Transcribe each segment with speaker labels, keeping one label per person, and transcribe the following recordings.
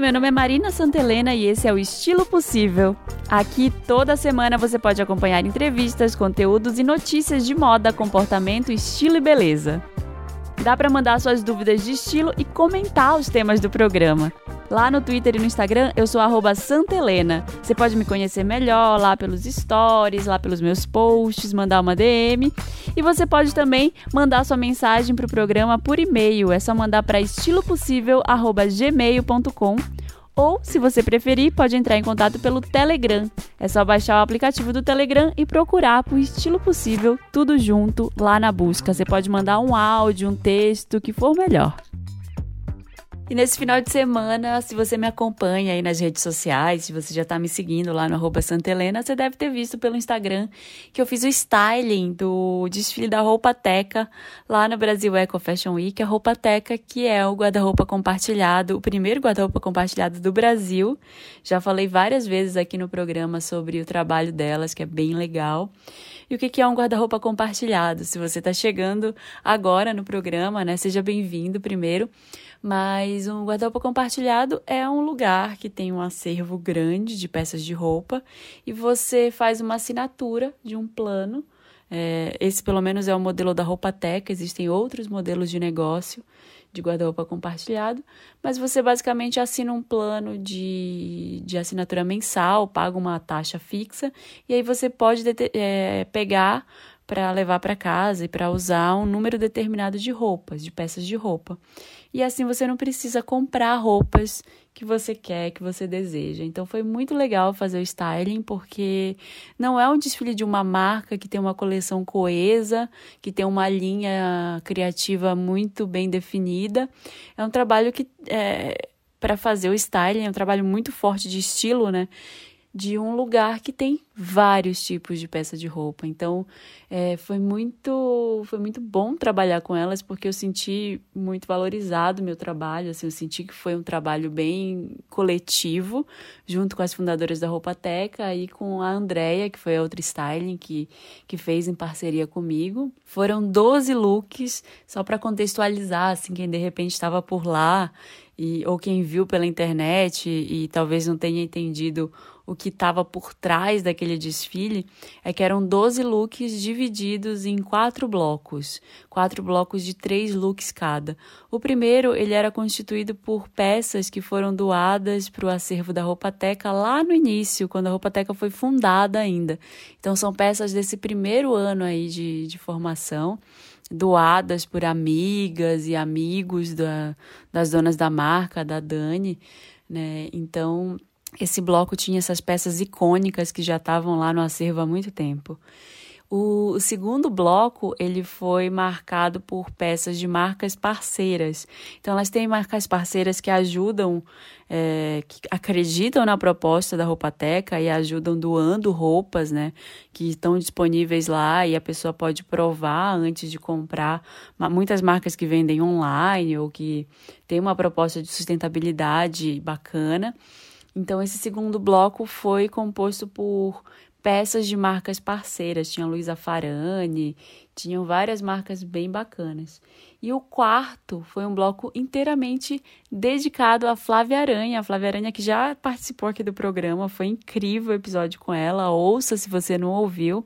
Speaker 1: Meu nome é Marina Santelena e esse é o Estilo Possível. Aqui toda semana você pode acompanhar entrevistas, conteúdos e notícias de moda, comportamento, estilo e beleza. Dá para mandar suas dúvidas de estilo e comentar os temas do programa. Lá no Twitter e no Instagram eu sou Santelena. Você pode me conhecer melhor lá pelos stories, lá pelos meus posts, mandar uma DM. E você pode também mandar sua mensagem para o programa por e-mail. É só mandar para estilopossível.gmail.com ou, se você preferir, pode entrar em contato pelo Telegram. É só baixar o aplicativo do Telegram e procurar por estilo possível, tudo junto lá na busca. Você pode mandar um áudio, um texto, o que for melhor. E nesse final de semana, se você me acompanha aí nas redes sociais, se você já tá me seguindo lá no arroba Santa Helena, você deve ter visto pelo Instagram que eu fiz o styling do desfile da Roupa Teca lá no Brasil Eco Fashion Week. A Roupa Teca, que é o guarda-roupa compartilhado, o primeiro guarda-roupa compartilhado do Brasil. Já falei várias vezes aqui no programa sobre o trabalho delas, que é bem legal. E o que é um guarda-roupa compartilhado? Se você está chegando agora no programa, né, seja bem-vindo primeiro. Mas um guarda-roupa compartilhado é um lugar que tem um acervo grande de peças de roupa e você faz uma assinatura de um plano. É, esse, pelo menos, é o modelo da Roupa Teca, existem outros modelos de negócio de guarda-roupa compartilhado, mas você basicamente assina um plano de, de assinatura mensal, paga uma taxa fixa, e aí você pode é, pegar para levar para casa e para usar um número determinado de roupas, de peças de roupa. E assim você não precisa comprar roupas que você quer, que você deseja. Então foi muito legal fazer o styling, porque não é um desfile de uma marca que tem uma coleção coesa, que tem uma linha criativa muito bem definida. É um trabalho que é, para fazer o styling é um trabalho muito forte de estilo, né? De um lugar que tem vários tipos de peça de roupa. Então, é, foi muito foi muito bom trabalhar com elas porque eu senti muito valorizado o meu trabalho. Assim, eu senti que foi um trabalho bem coletivo, junto com as fundadoras da Roupa Teca e com a Andrea, que foi a outra styling que, que fez em parceria comigo. Foram 12 looks, só para contextualizar, assim, quem de repente estava por lá e, ou quem viu pela internet e, e talvez não tenha entendido o que estava por trás daquele desfile é que eram 12 looks divididos em quatro blocos, quatro blocos de três looks cada. O primeiro ele era constituído por peças que foram doadas para o acervo da Roupateca lá no início, quando a Roupateca foi fundada ainda. Então são peças desse primeiro ano aí de, de formação doadas por amigas e amigos da, das donas da marca, da Dani, né? Então, esse bloco tinha essas peças icônicas que já estavam lá no acervo há muito tempo. O, segundo bloco ele foi marcado por peças de marcas parceiras. Então elas têm marcas parceiras que ajudam, é, que acreditam na proposta da Roupateca e ajudam doando roupas, né, que estão disponíveis lá e a pessoa pode provar antes de comprar. Muitas marcas que vendem online ou que têm uma proposta de sustentabilidade bacana. Então, esse segundo bloco foi composto por peças de marcas parceiras. Tinha Luísa Farani, tinham várias marcas bem bacanas. E o quarto foi um bloco inteiramente dedicado a Flávia Aranha. A Flávia Aranha que já participou aqui do programa, foi incrível o episódio com ela. Ouça se você não ouviu.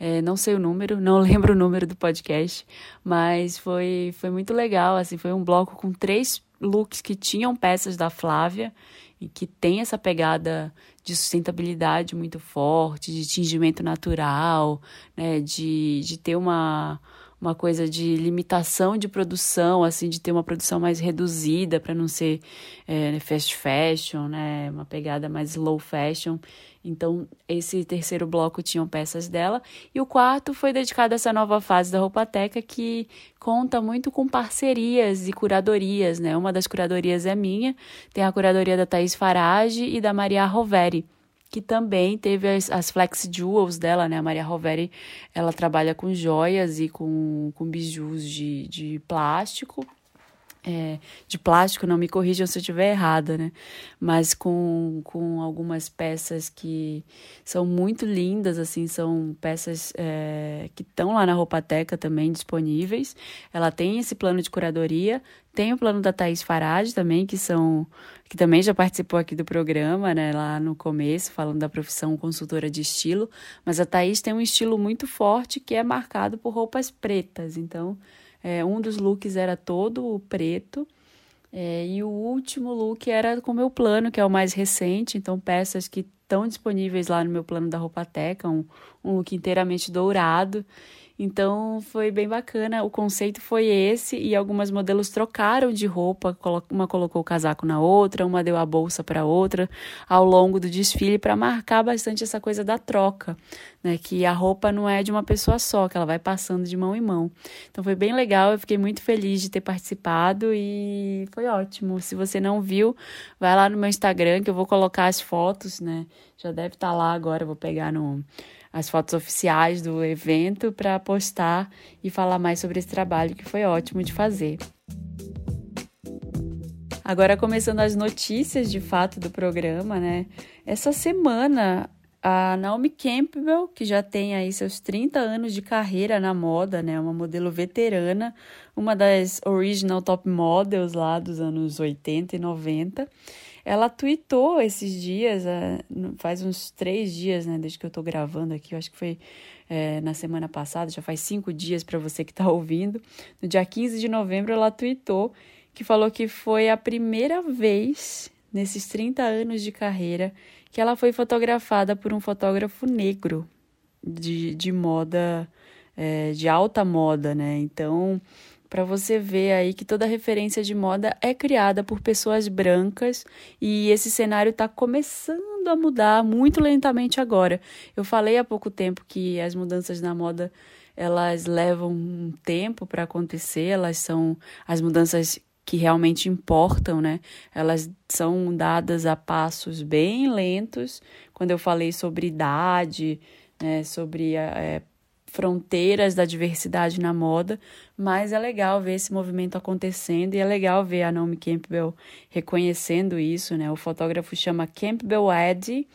Speaker 1: É, não sei o número, não lembro o número do podcast, mas foi, foi muito legal. Assim, foi um bloco com três looks que tinham peças da Flávia e que tem essa pegada de sustentabilidade muito forte, de tingimento natural, né, de, de ter uma, uma coisa de limitação de produção, assim, de ter uma produção mais reduzida para não ser é, fast fashion, né, uma pegada mais slow fashion. Então, esse terceiro bloco tinham peças dela. E o quarto foi dedicado a essa nova fase da Roupateca, que conta muito com parcerias e curadorias, né? Uma das curadorias é minha, tem a curadoria da Thaís Farage e da Maria Roveri que também teve as, as Flex Jewels dela, né? A Maria Roveri, ela trabalha com joias e com, com bijus de, de plástico. É, de plástico, não me corrijam se eu estiver errada, né? Mas com, com algumas peças que são muito lindas, assim, são peças é, que estão lá na Roupateca também disponíveis. Ela tem esse plano de curadoria, tem o plano da Thaís Farage também, que são que também já participou aqui do programa, né, lá no começo, falando da profissão consultora de estilo, mas a Thaís tem um estilo muito forte que é marcado por roupas pretas, então é, um dos looks era todo preto. É, e o último look era com o meu plano, que é o mais recente, então peças que estão disponíveis lá no meu plano da Roupateca, um, um look inteiramente dourado. Então foi bem bacana. O conceito foi esse e algumas modelos trocaram de roupa, uma colocou o casaco na outra, uma deu a bolsa para outra ao longo do desfile para marcar bastante essa coisa da troca, né? Que a roupa não é de uma pessoa só, que ela vai passando de mão em mão. Então foi bem legal, eu fiquei muito feliz de ter participado e foi ótimo. Se você não viu, vai lá no meu Instagram que eu vou colocar as fotos, né? Já deve estar tá lá agora, eu vou pegar no as fotos oficiais do evento para postar e falar mais sobre esse trabalho que foi ótimo de fazer. Agora começando as notícias de fato do programa, né? Essa semana a Naomi Campbell, que já tem aí seus 30 anos de carreira na moda, né? Uma modelo veterana, uma das original top models lá dos anos 80 e 90. Ela tweetou esses dias, é, faz uns três dias, né, desde que eu tô gravando aqui, eu acho que foi é, na semana passada, já faz cinco dias para você que tá ouvindo. No dia 15 de novembro, ela tweetou que falou que foi a primeira vez nesses 30 anos de carreira que ela foi fotografada por um fotógrafo negro de, de moda, é, de alta moda, né? Então, para você ver aí que toda referência de moda é criada por pessoas brancas e esse cenário está começando a mudar muito lentamente agora. Eu falei há pouco tempo que as mudanças na moda elas levam um tempo para acontecer, elas são as mudanças que realmente importam, né? Elas são dadas a passos bem lentos. Quando eu falei sobre idade, né, sobre é, fronteiras da diversidade na moda, mas é legal ver esse movimento acontecendo e é legal ver a Naomi Campbell reconhecendo isso, né? O fotógrafo chama Campbell Eddy,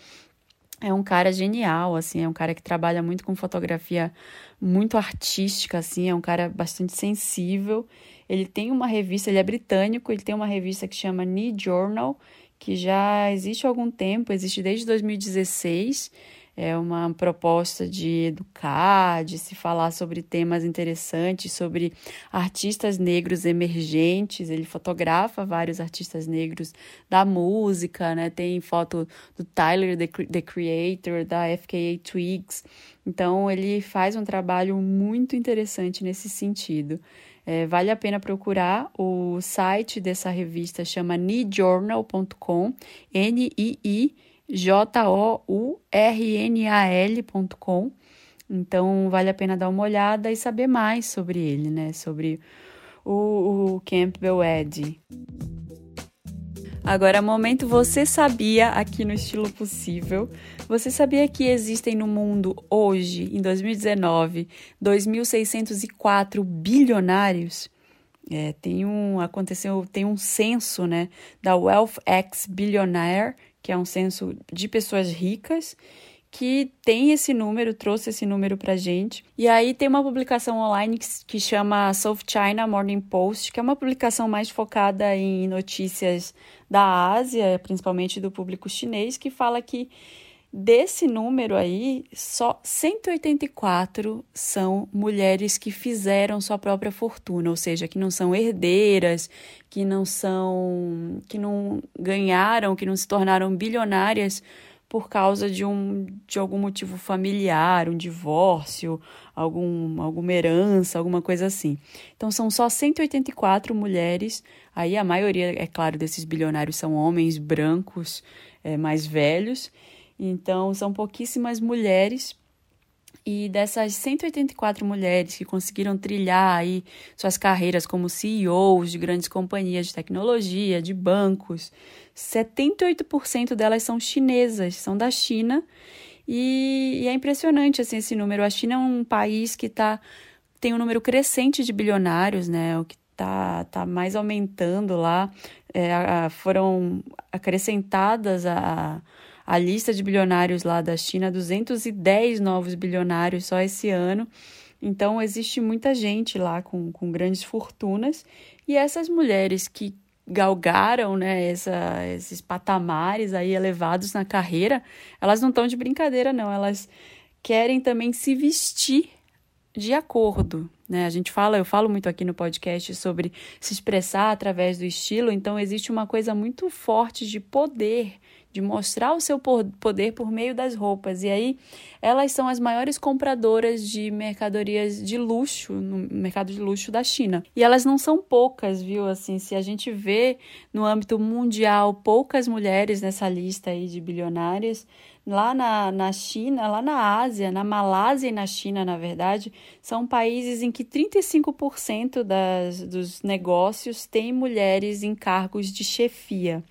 Speaker 1: é um cara genial, assim, é um cara que trabalha muito com fotografia muito artística, assim, é um cara bastante sensível. Ele tem uma revista, ele é britânico, ele tem uma revista que chama Knee Journal, que já existe há algum tempo, existe desde 2016 é uma proposta de educar, de se falar sobre temas interessantes, sobre artistas negros emergentes. Ele fotografa vários artistas negros da música, né? Tem foto do Tyler, the, Creator, da FKA Twigs. Então, ele faz um trabalho muito interessante nesse sentido. É, vale a pena procurar o site dessa revista, chama nijournal.com, N-I-I J-O-U-R-N-A-L.com. Então, vale a pena dar uma olhada e saber mais sobre ele, né? Sobre o, o Campbell Ed. Agora, momento você sabia aqui no Estilo Possível. Você sabia que existem no mundo hoje, em 2019, 2.604 bilionários? É, tem um aconteceu tem um censo né da Wealth X Billionaire que é um censo de pessoas ricas, que tem esse número, trouxe esse número para gente. E aí tem uma publicação online que, que chama South China Morning Post, que é uma publicação mais focada em notícias da Ásia, principalmente do público chinês, que fala que Desse número aí, só 184 são mulheres que fizeram sua própria fortuna, ou seja, que não são herdeiras, que não são que não ganharam, que não se tornaram bilionárias por causa de um de algum motivo familiar, um divórcio, algum alguma herança, alguma coisa assim. Então são só 184 mulheres, aí a maioria, é claro, desses bilionários são homens brancos, é, mais velhos então, são pouquíssimas mulheres. E dessas 184 mulheres que conseguiram trilhar aí suas carreiras como CEOs de grandes companhias de tecnologia, de bancos, 78% delas são chinesas, são da China. E, e, é impressionante assim, esse número. A China é um país que tá, tem um número crescente de bilionários, né? O que tá, tá mais aumentando lá. É, foram acrescentadas a, a lista de bilionários lá da China, 210 novos bilionários só esse ano. Então, existe muita gente lá com, com grandes fortunas. E essas mulheres que galgaram né, essa, esses patamares aí elevados na carreira, elas não estão de brincadeira, não. Elas querem também se vestir de acordo, né? A gente fala, eu falo muito aqui no podcast sobre se expressar através do estilo, então existe uma coisa muito forte de poder de mostrar o seu poder por meio das roupas. E aí, elas são as maiores compradoras de mercadorias de luxo no mercado de luxo da China. E elas não são poucas, viu? Assim, se a gente vê no âmbito mundial poucas mulheres nessa lista aí de bilionárias, lá na, na China, lá na Ásia, na Malásia e na China, na verdade, são países em que 35% das, dos negócios têm mulheres em cargos de chefia.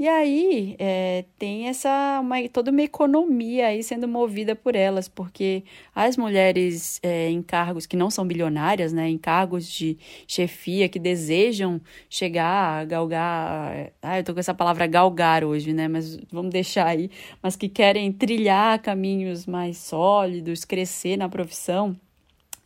Speaker 1: E aí é, tem essa uma, toda uma economia aí sendo movida por elas, porque as mulheres é, em cargos que não são bilionárias, né, em cargos de chefia que desejam chegar a galgar, ah, eu tô com essa palavra galgar hoje, né, mas vamos deixar aí, mas que querem trilhar caminhos mais sólidos, crescer na profissão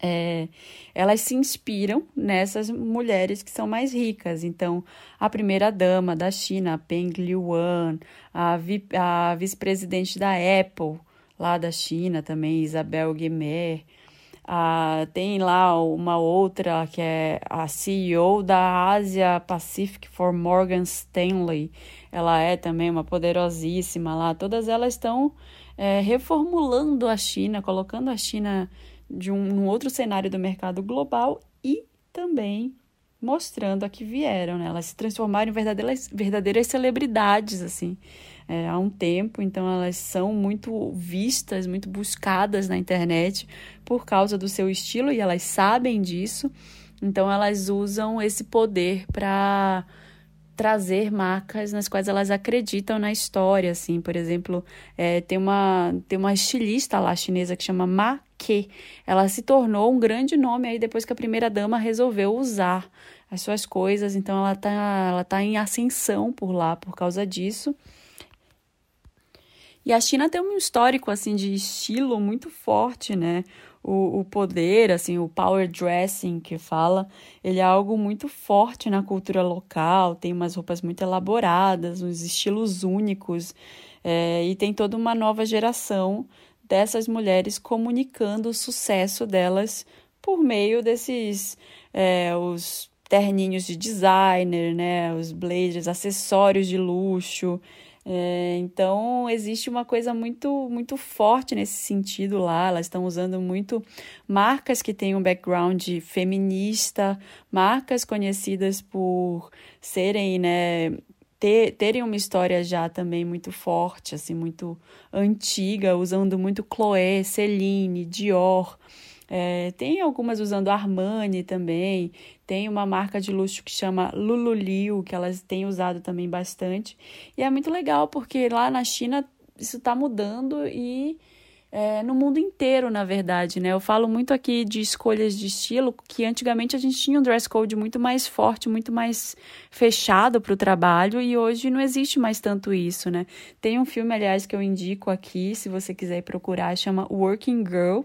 Speaker 1: é, elas se inspiram nessas mulheres que são mais ricas. Então, a primeira-dama da China, Peng Liyuan, a, vi, a vice-presidente da Apple, lá da China também, Isabel Gemer, a, tem lá uma outra que é a CEO da Asia Pacific for Morgan Stanley. Ela é também uma poderosíssima lá. Todas elas estão é, reformulando a China, colocando a China de um, um outro cenário do mercado global e também mostrando a que vieram, né? Elas se transformaram em verdadeiras, verdadeiras celebridades, assim, é, há um tempo. Então, elas são muito vistas, muito buscadas na internet por causa do seu estilo e elas sabem disso. Então, elas usam esse poder para trazer marcas nas quais elas acreditam na história, assim, por exemplo, é, tem uma tem uma estilista lá chinesa que chama Ma Ke, ela se tornou um grande nome aí depois que a primeira dama resolveu usar as suas coisas, então ela tá ela tá em ascensão por lá por causa disso. E a China tem um histórico assim de estilo muito forte, né? O, o poder, assim, o power dressing que fala, ele é algo muito forte na cultura local, tem umas roupas muito elaboradas, uns estilos únicos, é, e tem toda uma nova geração dessas mulheres comunicando o sucesso delas por meio desses é, os terninhos de designer, né, os blazers, acessórios de luxo, é, então existe uma coisa muito muito forte nesse sentido lá. Elas estão usando muito marcas que têm um background feminista, marcas conhecidas por serem, né, ter, terem uma história já também muito forte, assim, muito antiga, usando muito Chloé, Celine, Dior. É, tem algumas usando Armani também. Tem uma marca de luxo que chama Lululiu, que elas têm usado também bastante. E é muito legal porque lá na China isso está mudando e é, no mundo inteiro, na verdade, né? Eu falo muito aqui de escolhas de estilo, que antigamente a gente tinha um dress code muito mais forte, muito mais fechado para o trabalho, e hoje não existe mais tanto isso, né? Tem um filme, aliás, que eu indico aqui, se você quiser procurar, chama Working Girl,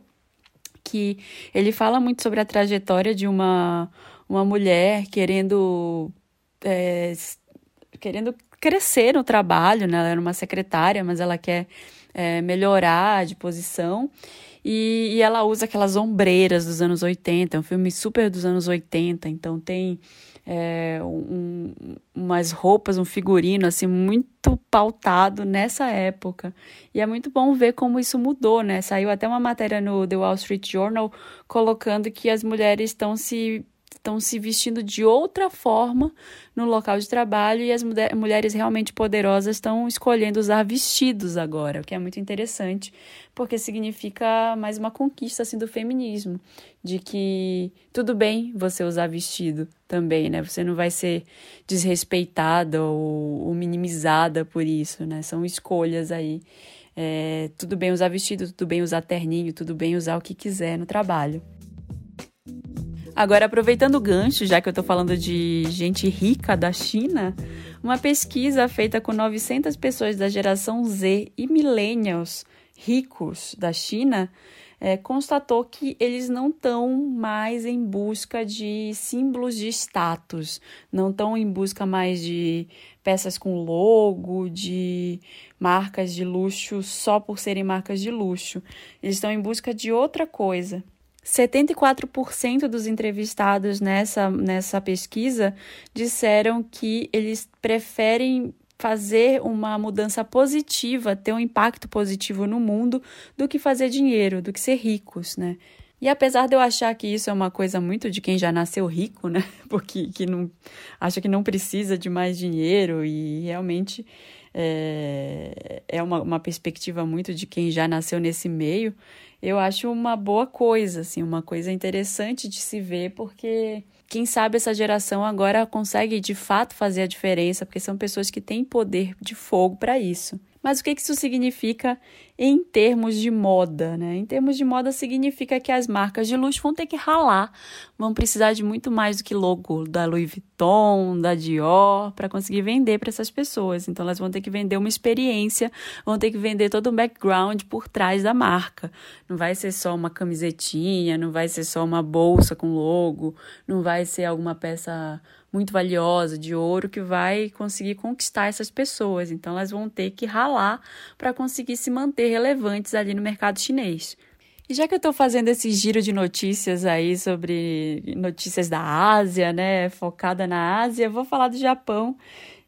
Speaker 1: que ele fala muito sobre a trajetória de uma, uma mulher querendo, é, querendo crescer no trabalho, né? Ela era uma secretária, mas ela quer é, melhorar de posição. E, e, ela usa aquelas ombreiras dos anos 80, é um filme super dos anos 80, então tem é, um, umas roupas, um figurino assim muito pautado nessa época. E é muito bom ver como isso mudou, né? Saiu até uma matéria no The Wall Street Journal colocando que as mulheres estão se estão se vestindo de outra forma no local de trabalho e as mulheres realmente poderosas estão escolhendo usar vestidos agora, o que é muito interessante, porque significa mais uma conquista assim do feminismo, de que tudo bem você usar vestido também, né? Você não vai ser desrespeitada ou, ou minimizada por isso, né? São escolhas aí. É, tudo bem usar vestido, tudo bem usar terninho, tudo bem usar o que quiser no trabalho. Agora, aproveitando o gancho, já que eu tô falando de gente rica da China, uma pesquisa feita com 900 pessoas da geração Z e millennials ricos da China é, constatou que eles não estão mais em busca de símbolos de status, não estão em busca mais de peças com logo, de marcas de luxo só por serem marcas de luxo. Eles estão em busca de outra coisa. 74% dos entrevistados nessa, nessa pesquisa disseram que eles preferem fazer uma mudança positiva, ter um impacto positivo no mundo, do que fazer dinheiro, do que ser ricos, né? E apesar de eu achar que isso é uma coisa muito de quem já nasceu rico, né? Porque que não acha que não precisa de mais dinheiro e realmente é, é uma, uma perspectiva muito de quem já nasceu nesse meio, eu acho uma boa coisa, assim, uma coisa interessante de se ver, porque quem sabe essa geração agora consegue de fato fazer a diferença, porque são pessoas que têm poder de fogo para isso. Mas o que isso significa em termos de moda, né? Em termos de moda significa que as marcas de luxo vão ter que ralar, vão precisar de muito mais do que logo da Louis Vuitton, da Dior, para conseguir vender para essas pessoas. Então elas vão ter que vender uma experiência, vão ter que vender todo um background por trás da marca. Não vai ser só uma camisetinha, não vai ser só uma bolsa com logo, não vai ser alguma peça muito valiosa de ouro que vai conseguir conquistar essas pessoas. Então elas vão ter que ralar para conseguir se manter relevantes ali no mercado chinês. E já que eu estou fazendo esse giro de notícias aí sobre notícias da Ásia, né, focada na Ásia, vou falar do Japão.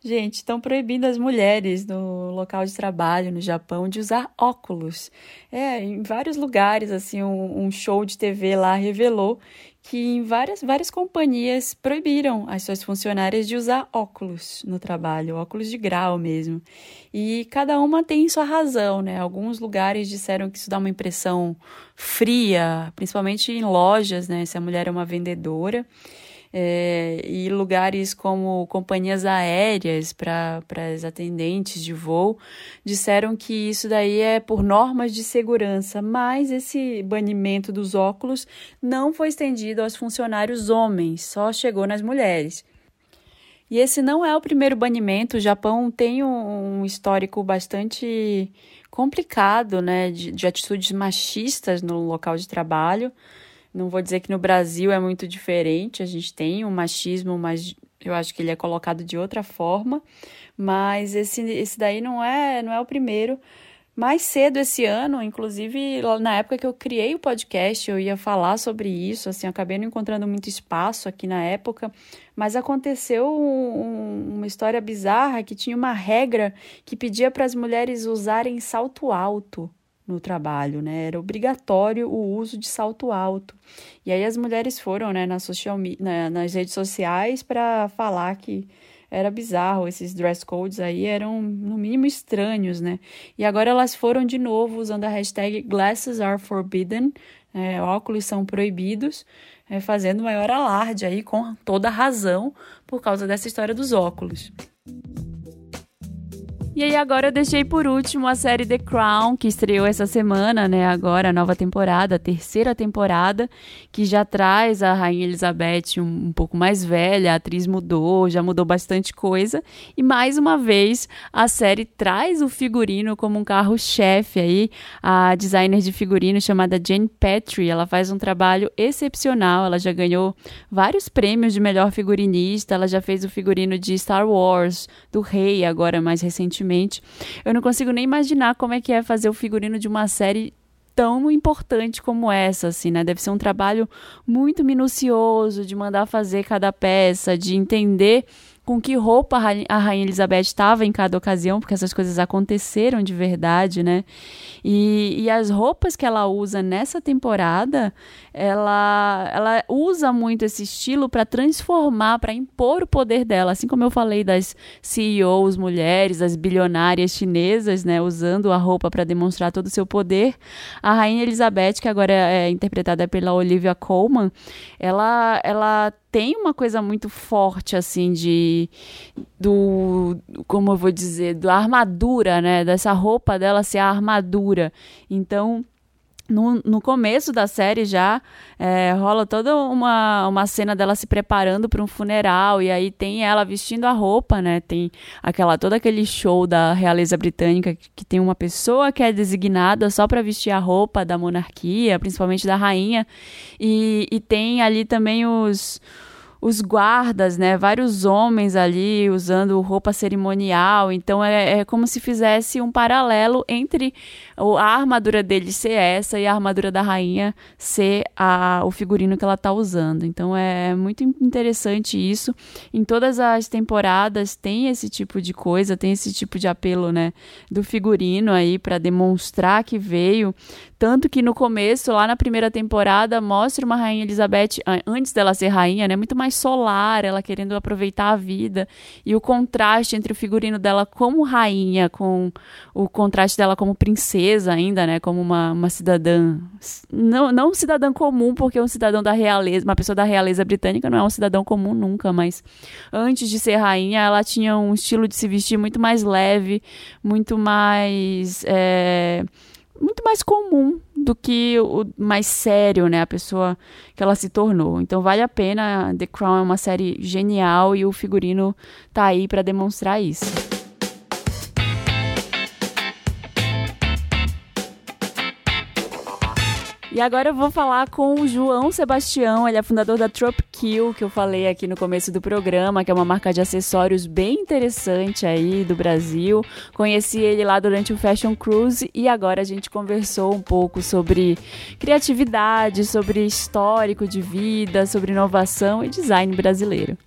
Speaker 1: Gente, estão proibindo as mulheres no local de trabalho no Japão de usar óculos. É, em vários lugares, assim, um, um show de TV lá revelou que em várias, várias companhias proibiram as suas funcionárias de usar óculos no trabalho, óculos de grau mesmo. E cada uma tem sua razão, né? Alguns lugares disseram que isso dá uma impressão fria, principalmente em lojas, né? Se a mulher é uma vendedora é, e lugares como companhias aéreas para as atendentes de voo disseram que isso daí é por normas de segurança, mas esse banimento dos óculos não foi estendido aos funcionários homens, só chegou nas mulheres. E esse não é o primeiro banimento. O Japão tem um, histórico bastante complicado, né, de, de atitudes machistas no local de trabalho. Não vou dizer que no Brasil é muito diferente, a gente tem um machismo, mas eu acho que ele é colocado de outra forma. Mas esse, esse daí não é, não é o primeiro. Mais cedo esse ano, inclusive na época que eu criei o podcast, eu ia falar sobre isso, assim, acabei não encontrando muito espaço aqui na época, mas aconteceu um, uma história bizarra que tinha uma regra que pedia para as mulheres usarem salto alto no trabalho, né? Era obrigatório o uso de salto alto. E aí as mulheres foram, né, na social, na, nas redes sociais para falar que era bizarro, esses dress codes aí eram no mínimo estranhos, né? E agora elas foram de novo usando a hashtag Glasses are forbidden, é, óculos são proibidos, é, fazendo maior alarde aí com toda razão por causa dessa história dos óculos. E aí agora eu deixei por último a série The Crown, que estreou essa semana, né? Agora a nova temporada, a terceira temporada, que já traz a Rainha Elizabeth um, um pouco mais velha, a atriz mudou, já mudou bastante coisa. E mais uma vez a série traz o figurino como um carro-chefe aí. A designer de figurino chamada Jane Petrie, ela faz um trabalho excepcional, ela já ganhou vários prêmios de melhor figurinista, ela já fez o figurino de Star Wars, do Rei, agora mais recentemente recentemente. Eu não consigo nem imaginar como é que é fazer o figurino de uma série tão importante como essa, assim, né? Deve ser um trabalho muito minucioso de mandar fazer cada peça, de entender com que roupa a Rainha Elizabeth estava em cada ocasião, porque essas coisas aconteceram de verdade, né? E, e as roupas que ela usa nessa temporada, ela, ela usa muito esse estilo para transformar, para impor o poder dela. Assim como eu falei das CEOs mulheres, das bilionárias chinesas, né? Usando a roupa para demonstrar todo o seu poder. A Rainha Elizabeth, que agora é interpretada pela Olivia Colman, ela, ela tem uma coisa muito forte, assim, de. do. como eu vou dizer? da armadura, né? Dessa roupa dela ser a armadura. Então no, no começo da série já é, rola toda uma, uma cena dela se preparando para um funeral e aí tem ela vestindo a roupa, né? Tem aquela todo aquele show da realeza britânica que, que tem uma pessoa que é designada só para vestir a roupa da monarquia, principalmente da rainha, e, e tem ali também os os guardas, né? Vários homens ali usando roupa cerimonial. Então é, é como se fizesse um paralelo entre a armadura dele ser essa e a armadura da rainha ser a, o figurino que ela está usando. Então é muito interessante isso. Em todas as temporadas tem esse tipo de coisa, tem esse tipo de apelo, né? Do figurino aí para demonstrar que veio. Tanto que no começo, lá na primeira temporada, mostra uma rainha Elizabeth, antes dela ser rainha, né? Muito mais solar, ela querendo aproveitar a vida. E o contraste entre o figurino dela como rainha, com o contraste dela como princesa ainda, né? Como uma, uma cidadã. Não, não um cidadã comum, porque um cidadão da realeza, uma pessoa da realeza britânica não é um cidadão comum nunca, mas antes de ser rainha, ela tinha um estilo de se vestir muito mais leve, muito mais. É, muito mais comum do que o mais sério, né? A pessoa que ela se tornou. Então vale a pena. The Crown é uma série genial e o figurino tá aí para demonstrar isso. E agora eu vou falar com o João Sebastião, ele é fundador da Kill, que eu falei aqui no começo do programa, que é uma marca de acessórios bem interessante aí do Brasil. Conheci ele lá durante o Fashion Cruise e agora a gente conversou um pouco sobre criatividade, sobre histórico de vida, sobre inovação e design brasileiro.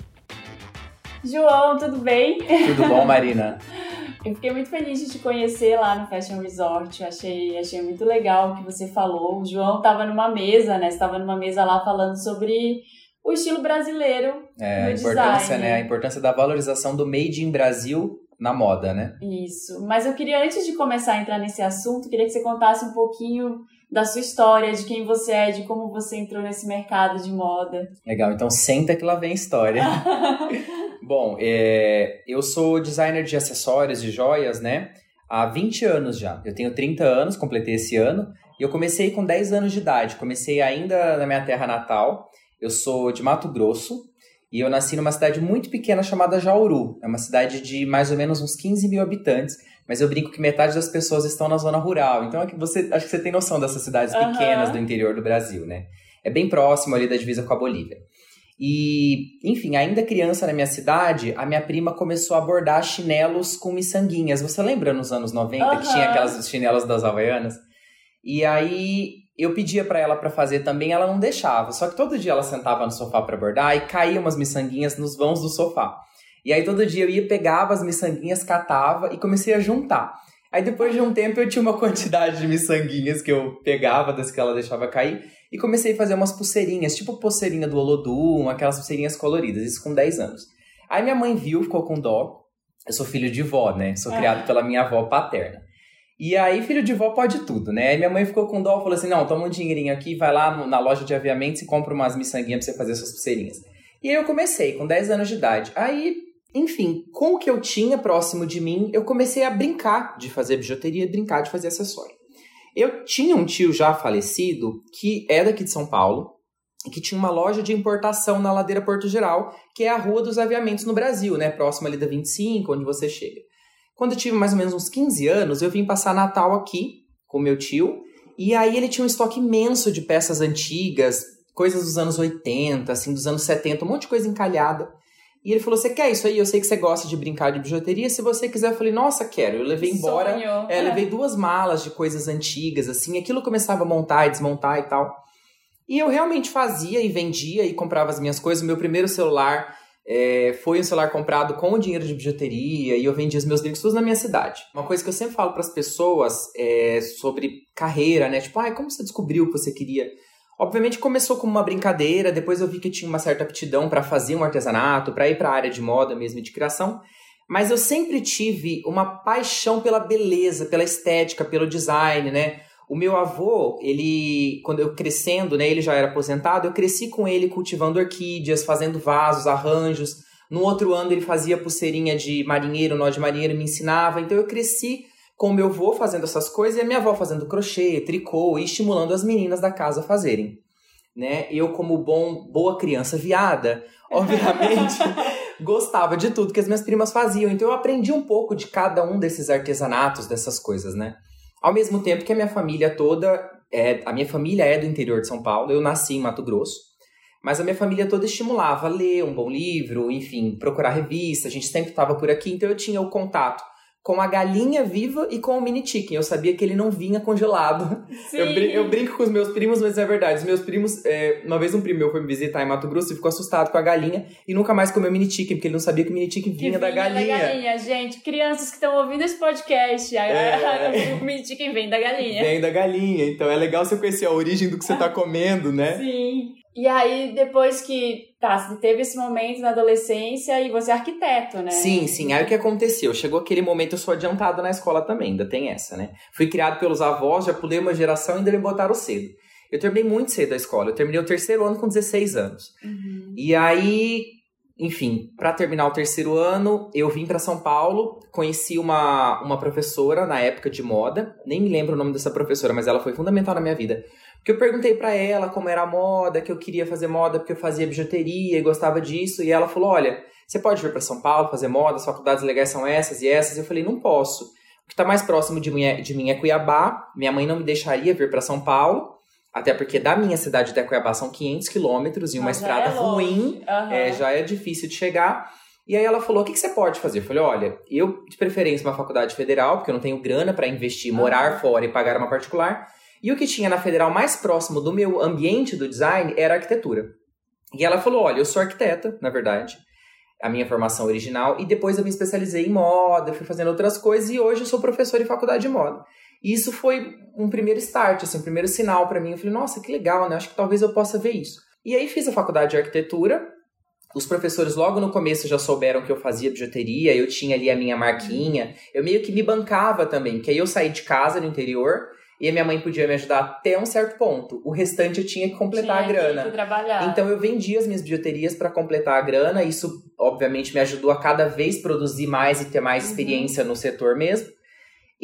Speaker 1: João, tudo bem?
Speaker 2: Tudo bom, Marina?
Speaker 1: Eu fiquei muito feliz de te conhecer lá no Fashion Resort. Achei, achei muito legal o que você falou. O João estava numa mesa, né? Estava numa mesa lá falando sobre o estilo brasileiro
Speaker 2: é, a importância, né? A importância da valorização do made in Brasil na moda, né?
Speaker 1: Isso. Mas eu queria, antes de começar a entrar nesse assunto, queria que você contasse um pouquinho da sua história, de quem você é, de como você entrou nesse mercado de moda.
Speaker 2: Legal, então senta que lá vem a história. Bom, é, eu sou designer de acessórios, de joias, né? Há 20 anos já. Eu tenho 30 anos, completei esse ano. E eu comecei com 10 anos de idade. Comecei ainda na minha terra natal. Eu sou de Mato Grosso. E eu nasci numa cidade muito pequena chamada Jauru. É uma cidade de mais ou menos uns 15 mil habitantes. Mas eu brinco que metade das pessoas estão na zona rural. Então é que você, acho que você tem noção dessas cidades uhum. pequenas do interior do Brasil, né? É bem próximo ali da divisa com a Bolívia. E, enfim, ainda criança na minha cidade, a minha prima começou a bordar chinelos com miçanguinhas. Você lembra nos anos 90 uhum. que tinha aquelas chinelas das Havaianas? E aí eu pedia para ela para fazer também, ela não deixava. Só que todo dia ela sentava no sofá para bordar e caía umas miçanguinhas nos vãos do sofá. E aí todo dia eu ia, pegava as miçanguinhas, catava e comecei a juntar. Aí depois de um tempo eu tinha uma quantidade de miçanguinhas que eu pegava das que ela deixava cair e comecei a fazer umas pulseirinhas, tipo pulseirinha do Olodum, aquelas pulseirinhas coloridas, isso com 10 anos. Aí minha mãe viu, ficou com dó. Eu sou filho de vó, né? Sou criado ah. pela minha avó paterna. E aí, filho de vó pode tudo, né? Aí minha mãe ficou com dó, falou assim: não, toma um dinheirinho aqui, vai lá na loja de aviamentos e compra umas miçanguinhas pra você fazer suas pulseirinhas. E aí eu comecei, com 10 anos de idade. Aí, enfim, com o que eu tinha próximo de mim, eu comecei a brincar de fazer bijuteria, brincar de fazer acessório. Eu tinha um tio já falecido que é daqui de São Paulo e que tinha uma loja de importação na Ladeira Porto Geral, que é a Rua dos Aviamentos no Brasil, né? Próximo ali da 25, onde você chega. Quando eu tive mais ou menos uns 15 anos, eu vim passar Natal aqui com meu tio, e aí ele tinha um estoque imenso de peças antigas, coisas dos anos 80, assim, dos anos 70, um monte de coisa encalhada. E ele falou: Você quer isso aí? Eu sei que você gosta de brincar de bijuteria. Se você quiser, eu falei: Nossa, quero. Eu levei embora. Sonho. É, levei duas malas de coisas antigas, assim. Aquilo começava a montar e desmontar e tal. E eu realmente fazia e vendia e comprava as minhas coisas. O meu primeiro celular é, foi um celular comprado com o dinheiro de bijuteria e eu vendia os meus brincos todos na minha cidade. Uma coisa que eu sempre falo para as pessoas é sobre carreira, né? Tipo, ah, como você descobriu que você queria Obviamente começou como uma brincadeira, depois eu vi que tinha uma certa aptidão para fazer um artesanato, para ir para a área de moda mesmo de criação, mas eu sempre tive uma paixão pela beleza, pela estética, pelo design, né? O meu avô, ele, quando eu crescendo, né, ele já era aposentado, eu cresci com ele cultivando orquídeas, fazendo vasos, arranjos. No outro ano ele fazia pulseirinha de marinheiro, nó de marinheiro, me ensinava. Então eu cresci com meu avô fazendo essas coisas e a minha avó fazendo crochê, tricô e estimulando as meninas da casa a fazerem. Né? Eu, como bom, boa criança viada, obviamente, gostava de tudo que as minhas primas faziam. Então eu aprendi um pouco de cada um desses artesanatos, dessas coisas, né? Ao mesmo tempo que a minha família toda, é, a minha família é do interior de São Paulo, eu nasci em Mato Grosso, mas a minha família toda estimulava a ler um bom livro, enfim, procurar revista, a gente sempre estava por aqui, então eu tinha o contato com a galinha viva e com o mini chicken. Eu sabia que ele não vinha congelado. Eu, brin eu, brinco com os meus primos, mas é verdade. Os meus primos, é, uma vez um primo meu foi me visitar em Mato Grosso e ficou assustado com a galinha e nunca mais comeu mini chicken, porque ele não sabia que o mini chicken vinha, vinha da galinha.
Speaker 1: da galinha. Gente, crianças que estão ouvindo esse podcast, é... o mini chicken vem da galinha.
Speaker 2: Vem da galinha. Então é legal você conhecer a origem do que você está comendo, né?
Speaker 1: Sim. E aí, depois que tá, teve esse momento na adolescência e você é arquiteto, né?
Speaker 2: Sim, sim. Aí o que aconteceu? Chegou aquele momento, eu sou adiantado na escola também, ainda tem essa, né? Fui criado pelos avós, já pulei uma geração e ainda me botaram cedo. Eu terminei muito cedo a escola. Eu terminei o terceiro ano com 16 anos. Uhum. E aí, enfim, para terminar o terceiro ano, eu vim para São Paulo, conheci uma, uma professora na época de moda, nem me lembro o nome dessa professora, mas ela foi fundamental na minha vida. Porque eu perguntei para ela como era a moda, que eu queria fazer moda porque eu fazia bijuteria e gostava disso, e ela falou: "Olha, você pode vir para São Paulo fazer moda, as faculdades legais são essas e essas". Eu falei: "Não posso. O que está mais próximo de mim, é, de mim é Cuiabá. Minha mãe não me deixaria vir para São Paulo, até porque da minha cidade até Cuiabá são 500 quilômetros e uma estrada é ruim, uhum. é, já é difícil de chegar. E aí ela falou: o que, que você pode fazer? Eu falei: olha, eu de preferência uma faculdade federal, porque eu não tenho grana para investir, morar fora e pagar uma particular. E o que tinha na federal mais próximo do meu ambiente do design era arquitetura. E ela falou: Olha, eu sou arquiteta, na verdade, a minha formação original, e depois eu me especializei em moda, fui fazendo outras coisas, e hoje eu sou professor em faculdade de moda. E isso foi um primeiro start, assim, um primeiro sinal para mim. Eu falei: Nossa, que legal, né? Acho que talvez eu possa ver isso. E aí fiz a faculdade de arquitetura. Os professores logo no começo já souberam que eu fazia bijuteria, eu tinha ali a minha marquinha. Eu meio que me bancava também, porque aí eu saí de casa no interior, e a minha mãe podia me ajudar até um certo ponto. O restante eu tinha que completar
Speaker 1: tinha
Speaker 2: a grana.
Speaker 1: Que trabalhar.
Speaker 2: Então eu vendia as minhas bijuterias para completar a grana. Isso, obviamente, me ajudou a cada vez produzir mais e ter mais uhum. experiência no setor mesmo.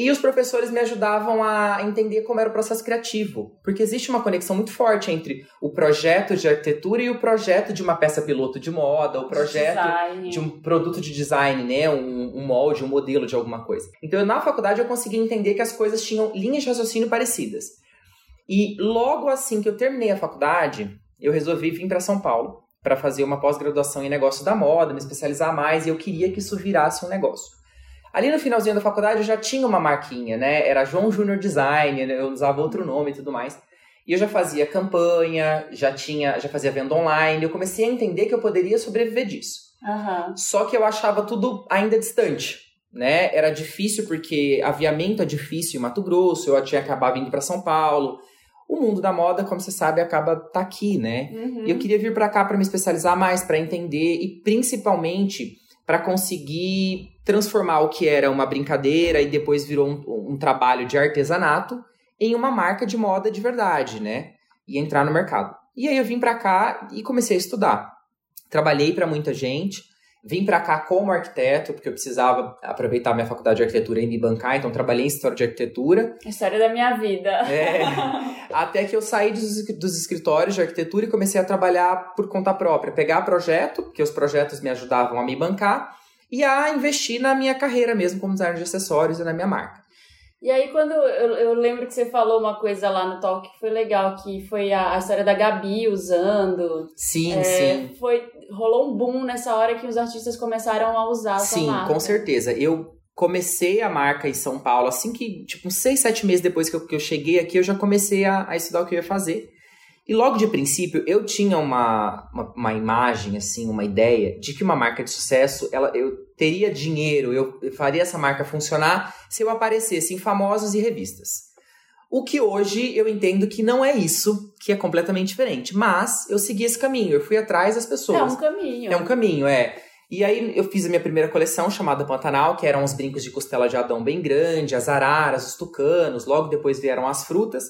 Speaker 2: E os professores me ajudavam a entender como era o processo criativo, porque existe uma conexão muito forte entre o projeto de arquitetura e o projeto de uma peça piloto de moda, o projeto de, de um produto de design, né, um, um, molde, um modelo de alguma coisa. Então, na faculdade eu consegui entender que as coisas tinham linhas de raciocínio parecidas. E logo assim que eu terminei a faculdade, eu resolvi vir para São Paulo para fazer uma pós-graduação em negócio da moda, me especializar mais, e eu queria que isso virasse um negócio. Ali no finalzinho da faculdade eu já tinha uma marquinha, né? Era João Júnior Design, eu usava outro nome e tudo mais. E eu já fazia campanha, já tinha, já fazia venda online. Eu comecei a entender que eu poderia sobreviver disso.
Speaker 1: Uhum.
Speaker 2: Só que eu achava tudo ainda distante, né? Era difícil porque aviamento é difícil em Mato Grosso. Eu tinha acabado vindo para São Paulo. O mundo da moda, como você sabe, acaba tá aqui, né?
Speaker 1: Uhum.
Speaker 2: E eu queria vir para cá para me especializar mais, para entender e principalmente para conseguir transformar o que era uma brincadeira e depois virou um, um, trabalho de artesanato em uma marca de moda de verdade, né? E entrar no mercado. E aí eu vim para cá e comecei a estudar. Trabalhei para muita gente, vim para cá como arquiteto, porque eu precisava aproveitar minha faculdade de arquitetura e me bancar, então trabalhei em história de arquitetura.
Speaker 1: História da minha vida.
Speaker 2: É, até que eu saí dos, dos escritórios de arquitetura e comecei a trabalhar por conta própria, pegar projeto, porque os projetos me ajudavam a me bancar, e a investir na minha carreira mesmo como designer de acessórios e na minha marca.
Speaker 1: E aí, quando eu, eu lembro que você falou uma coisa lá no talk que foi legal, que foi a, a história da Gabi usando.
Speaker 2: Sim,
Speaker 1: é,
Speaker 2: sim.
Speaker 1: Foi, rolou um boom nessa hora que os artistas começaram a usar a
Speaker 2: Sim,
Speaker 1: marca.
Speaker 2: com certeza. Eu comecei a marca em São Paulo, assim que, tipo, uns seis, sete meses depois que eu, que eu cheguei aqui, eu já comecei a, a estudar o que eu ia fazer. E logo de princípio, eu tinha uma, uma, uma, imagem, assim, uma ideia de que uma marca de sucesso, ela, eu teria dinheiro, eu, eu faria essa marca funcionar se eu aparecesse em famosos e revistas. O que hoje eu entendo que não é isso, que é completamente diferente. Mas eu segui esse caminho, eu fui atrás das pessoas.
Speaker 1: É um caminho.
Speaker 2: É um caminho, é. E aí eu fiz a minha primeira coleção chamada Pantanal, que eram os brincos de costela de Adão bem grande, as araras, os tucanos, logo depois vieram as frutas.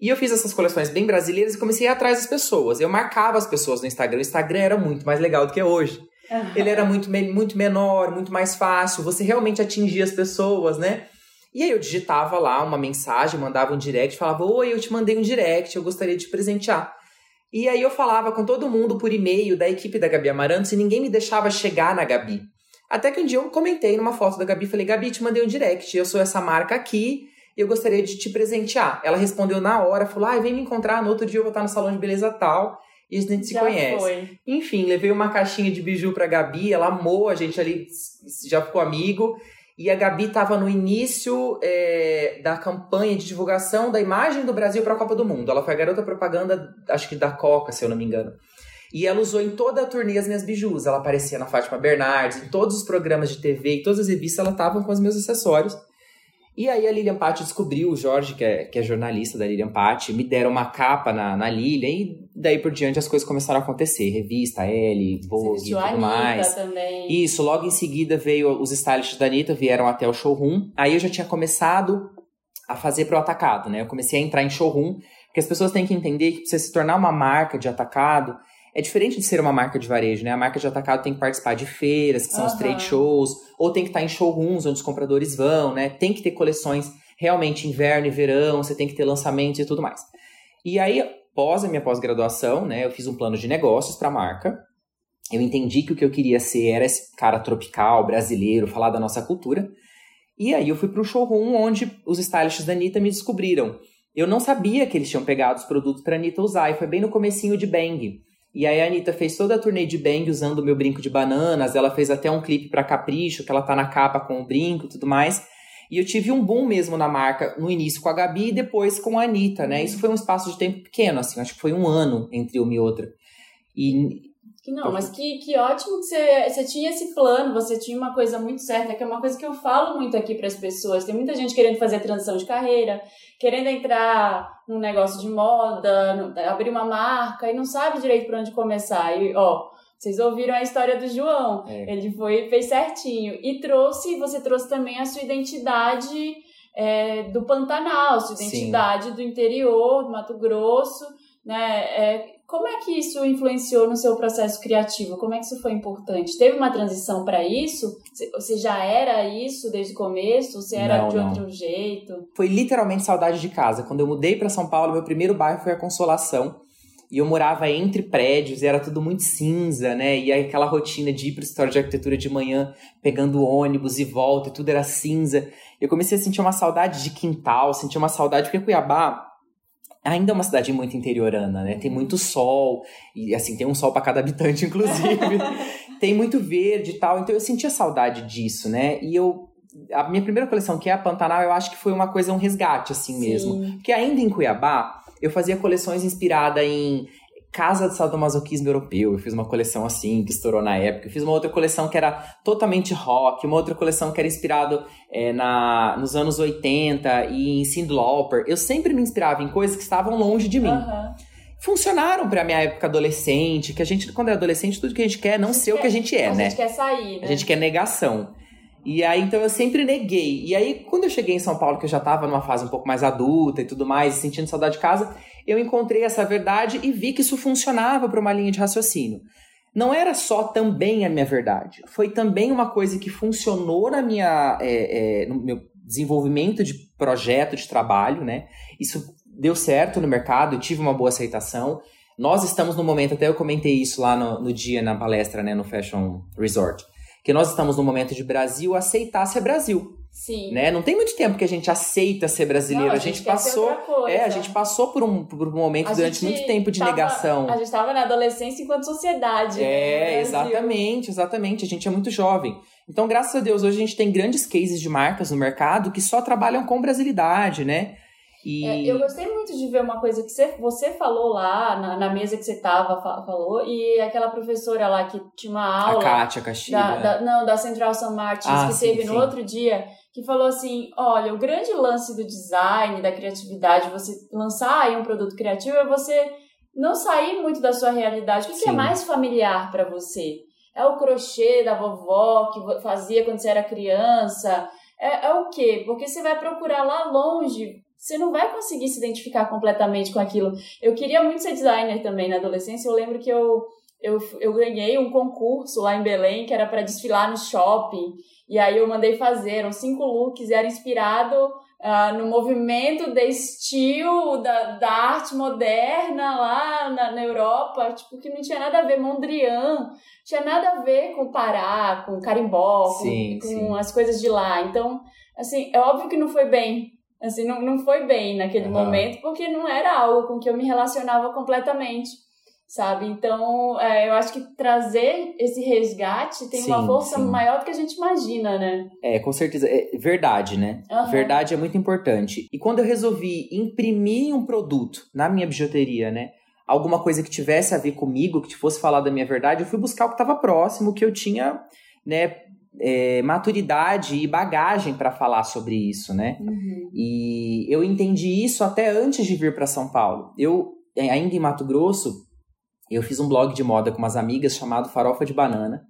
Speaker 2: E eu fiz essas coleções bem brasileiras e comecei a ir atrás das pessoas. Eu marcava as pessoas no Instagram. O Instagram era muito mais legal do que é hoje. Uhum. Ele era muito, muito menor, muito mais fácil. Você realmente atingia as pessoas, né? E aí eu digitava lá uma mensagem, mandava um direct, falava: Oi, eu te mandei um direct, eu gostaria de te presentear. E aí eu falava com todo mundo por e-mail da equipe da Gabi Amarantos e ninguém me deixava chegar na Gabi. Até que um dia eu comentei numa foto da Gabi, falei: Gabi, te mandei um direct, eu sou essa marca aqui, eu gostaria de te presentear. Ela respondeu na hora, falou: Ah, vem me encontrar, no outro dia eu vou estar no salão de beleza tal. E a gente se
Speaker 1: Já
Speaker 2: conhece.
Speaker 1: foi.
Speaker 2: Enfim, levei uma caixinha de biju pra Gabi, ela amou, a gente ali já ficou amigo. E a Gabi estava no início é, da campanha de divulgação da imagem do Brasil para a Copa do Mundo. Ela foi a garota propaganda, acho que da Coca, se eu não me engano. E ela usou em toda a turnê as minhas bijus. Ela aparecia na Fátima Bernardes, em todos os programas de TV, em todas as revistas, ela estava com os meus acessórios. E aí a Lilian Patti descobriu, o Jorge, que é, que é jornalista da Lilian Patti, me deram uma capa na, na Lilian e daí por diante as coisas começaram a acontecer. Revista,
Speaker 1: Você
Speaker 2: Vogue e tudo
Speaker 1: Anitta
Speaker 2: mais.
Speaker 1: também.
Speaker 2: Isso, logo em seguida veio os stylists da Anitta, vieram até o showroom. Aí eu já tinha começado a fazer pro atacado, né? Eu comecei a entrar em showroom, porque as pessoas têm que entender que pra você se tornar uma marca de atacado, é diferente de ser uma marca de varejo, né? A marca de atacado tem que participar de feiras, que são os
Speaker 1: Aham.
Speaker 2: trade shows, ou tem que estar em showrooms onde os compradores vão, né? Tem que ter coleções realmente inverno e verão, você tem que ter lançamentos e tudo mais. E aí, após a minha pós-graduação, né, eu fiz um plano de negócios para a marca. Eu entendi que o que eu queria ser era esse cara tropical, brasileiro, falar da nossa cultura. E aí eu fui para o showroom onde os stylists da Anitta me descobriram. Eu não sabia que eles tinham pegado os produtos para Anitta usar, e foi bem no comecinho de Bang. E aí a Anitta fez toda a turnê de Bang usando o meu brinco de bananas, ela fez até um clipe para Capricho, que ela tá na capa com o brinco e tudo mais. E eu tive um boom mesmo na marca, no início com a Gabi e depois com a Anitta, né? Isso foi um espaço de tempo pequeno, assim, acho que foi um ano entre uma e outra. E
Speaker 1: Que Não, mas que, que ótimo que você, você tinha esse plano, você tinha uma coisa muito certa, que é uma coisa que eu falo muito aqui para as pessoas. Tem muita gente querendo fazer transição de carreira, querendo entrar num negócio de moda, abrir uma marca e não sabe direito por onde começar. E, ó, vocês ouviram a história do João.
Speaker 2: É.
Speaker 1: Ele foi fez certinho. E trouxe, você trouxe também a sua identidade é, do Pantanal, sua
Speaker 2: Sim.
Speaker 1: identidade do interior, do Mato Grosso, né? É, como é que isso influenciou no seu processo criativo? Como é que isso foi importante? Teve uma transição para isso? Você- já era isso desde o começo? Você era
Speaker 2: Não,
Speaker 1: de
Speaker 2: não.
Speaker 1: outro jeito?
Speaker 2: foi literalmente saudade de casa. Quando eu mudei para São Paulo, meu primeiro bairro foi a Consolação. E eu morava entre prédios, e era tudo muito cinza, né? E aí aquela rotina de ir pro história de arquitetura de manhã, pegando ônibus e volta, e tudo era cinza. Eu comecei a sentir uma saudade de quintal, sentir uma saudade, porque Cuiabá ainda é uma cidade muito interiorana, né? Tem muito sol, e assim, tem um sol para cada habitante, inclusive. tem muito verde e tal, então eu sentia saudade disso, né? E eu. A minha primeira coleção, que é a Pantanal, eu acho que foi uma coisa, um resgate, assim mesmo.
Speaker 1: Sim.
Speaker 2: Porque ainda em Cuiabá, eu fazia coleções inspirada em casa de sadomasoquismo europeu. Eu fiz uma coleção assim, que estourou na época. Eu fiz uma outra coleção que era totalmente rock, uma outra coleção que era inspirado é, na, nos anos 80 e em Cyndi Lauper. Eu sempre me inspirava em coisas que estavam longe de mim.
Speaker 1: Aham.
Speaker 2: Funcionaram pra minha época adolescente, que a gente, quando é adolescente, tudo que a gente quer é não ser o que a gente é,
Speaker 1: a
Speaker 2: né?
Speaker 1: gente quer sair, né?
Speaker 2: A gente quer negação. E aí, então, eu sempre neguei. E aí, quando eu cheguei em São Paulo, que eu já tava numa fase um pouco mais adulta e tudo mais, sentindo saudade de casa, eu encontrei essa verdade e vi que isso funcionava para uma linha de raciocínio. Não era só também a minha verdade. Foi também uma coisa que funcionou na minha, é, é, no meu desenvolvimento de projeto de trabalho, né? Isso deu certo no mercado, tive uma boa aceitação. Nós estamos no momento, até eu comentei isso lá no, no dia na palestra, né, no Fashion Resort, que nós estamos no momento de Brasil aceitar ser Brasil,
Speaker 1: Sim.
Speaker 2: né? Não tem muito tempo que a gente aceita ser brasileiro,
Speaker 1: Não,
Speaker 2: a, gente,
Speaker 1: quer ser
Speaker 2: passou, é, a gente passou por um, por um momento
Speaker 1: A
Speaker 2: durante
Speaker 1: gente
Speaker 2: muito tempo de
Speaker 1: tava-
Speaker 2: negação.
Speaker 1: A gente estava na adolescência enquanto sociedade. né,
Speaker 2: É, exatamente, exatamente. A gente é muito jovem. Então, graças a Deus, hoje a gente tem grandes cases de marcas no mercado que só trabalham com brasilidade, né? E
Speaker 1: É, eu gostei muito de ver uma coisa que você, você falou lá na, na mesa que você tava, fa- falou, e aquela professora lá que tinha uma
Speaker 2: a
Speaker 1: aula
Speaker 2: Kátia Castilho.
Speaker 1: da,
Speaker 2: né?
Speaker 1: da- não, da Central São Martins,
Speaker 2: Ah,
Speaker 1: que
Speaker 2: sim,
Speaker 1: teve no
Speaker 2: sim.
Speaker 1: outro dia, que falou assim: olha, o grande lance do design, da criatividade, você lançar aí um produto criativo, é você não sair muito da sua realidade. O que, que é mais familiar para você? É o crochê da vovó que fazia quando você era criança? É, é o quê? Porque você vai procurar lá longe, você não vai conseguir se identificar completamente com aquilo. Eu queria muito ser designer também na adolescência. Eu lembro que eu eu, eu ganhei um concurso lá em Belém que era para desfilar no shopping. E aí eu mandei fazer, eram cinco looks e era inspirado uh, no movimento de estilo da, da arte moderna lá na, na Europa, tipo, que não tinha nada a ver, Mondrian, tinha nada a ver com Pará, com carimbó, sim, com, com as coisas de lá. Então, assim, é óbvio que não foi bem, assim, não, não foi bem naquele uhum. momento, porque não era algo com que eu me relacionava completamente sabe? Então, é, eu acho que trazer esse resgate tem sim, uma força sim. maior do que a gente imagina, né?
Speaker 2: É, com certeza. É verdade, né? Uhum. Verdade é muito importante. E quando eu resolvi imprimir um produto na minha bijuteria, né? Alguma coisa que tivesse a ver comigo, que fosse falar da minha verdade, eu fui buscar o que estava próximo, que eu tinha, né? É, maturidade e bagagem para falar sobre isso, né? Uhum. E eu entendi isso até antes de vir para São Paulo. Eu, ainda em Mato Grosso, eu fiz um blog de moda com umas amigas chamado Farofa de Banana.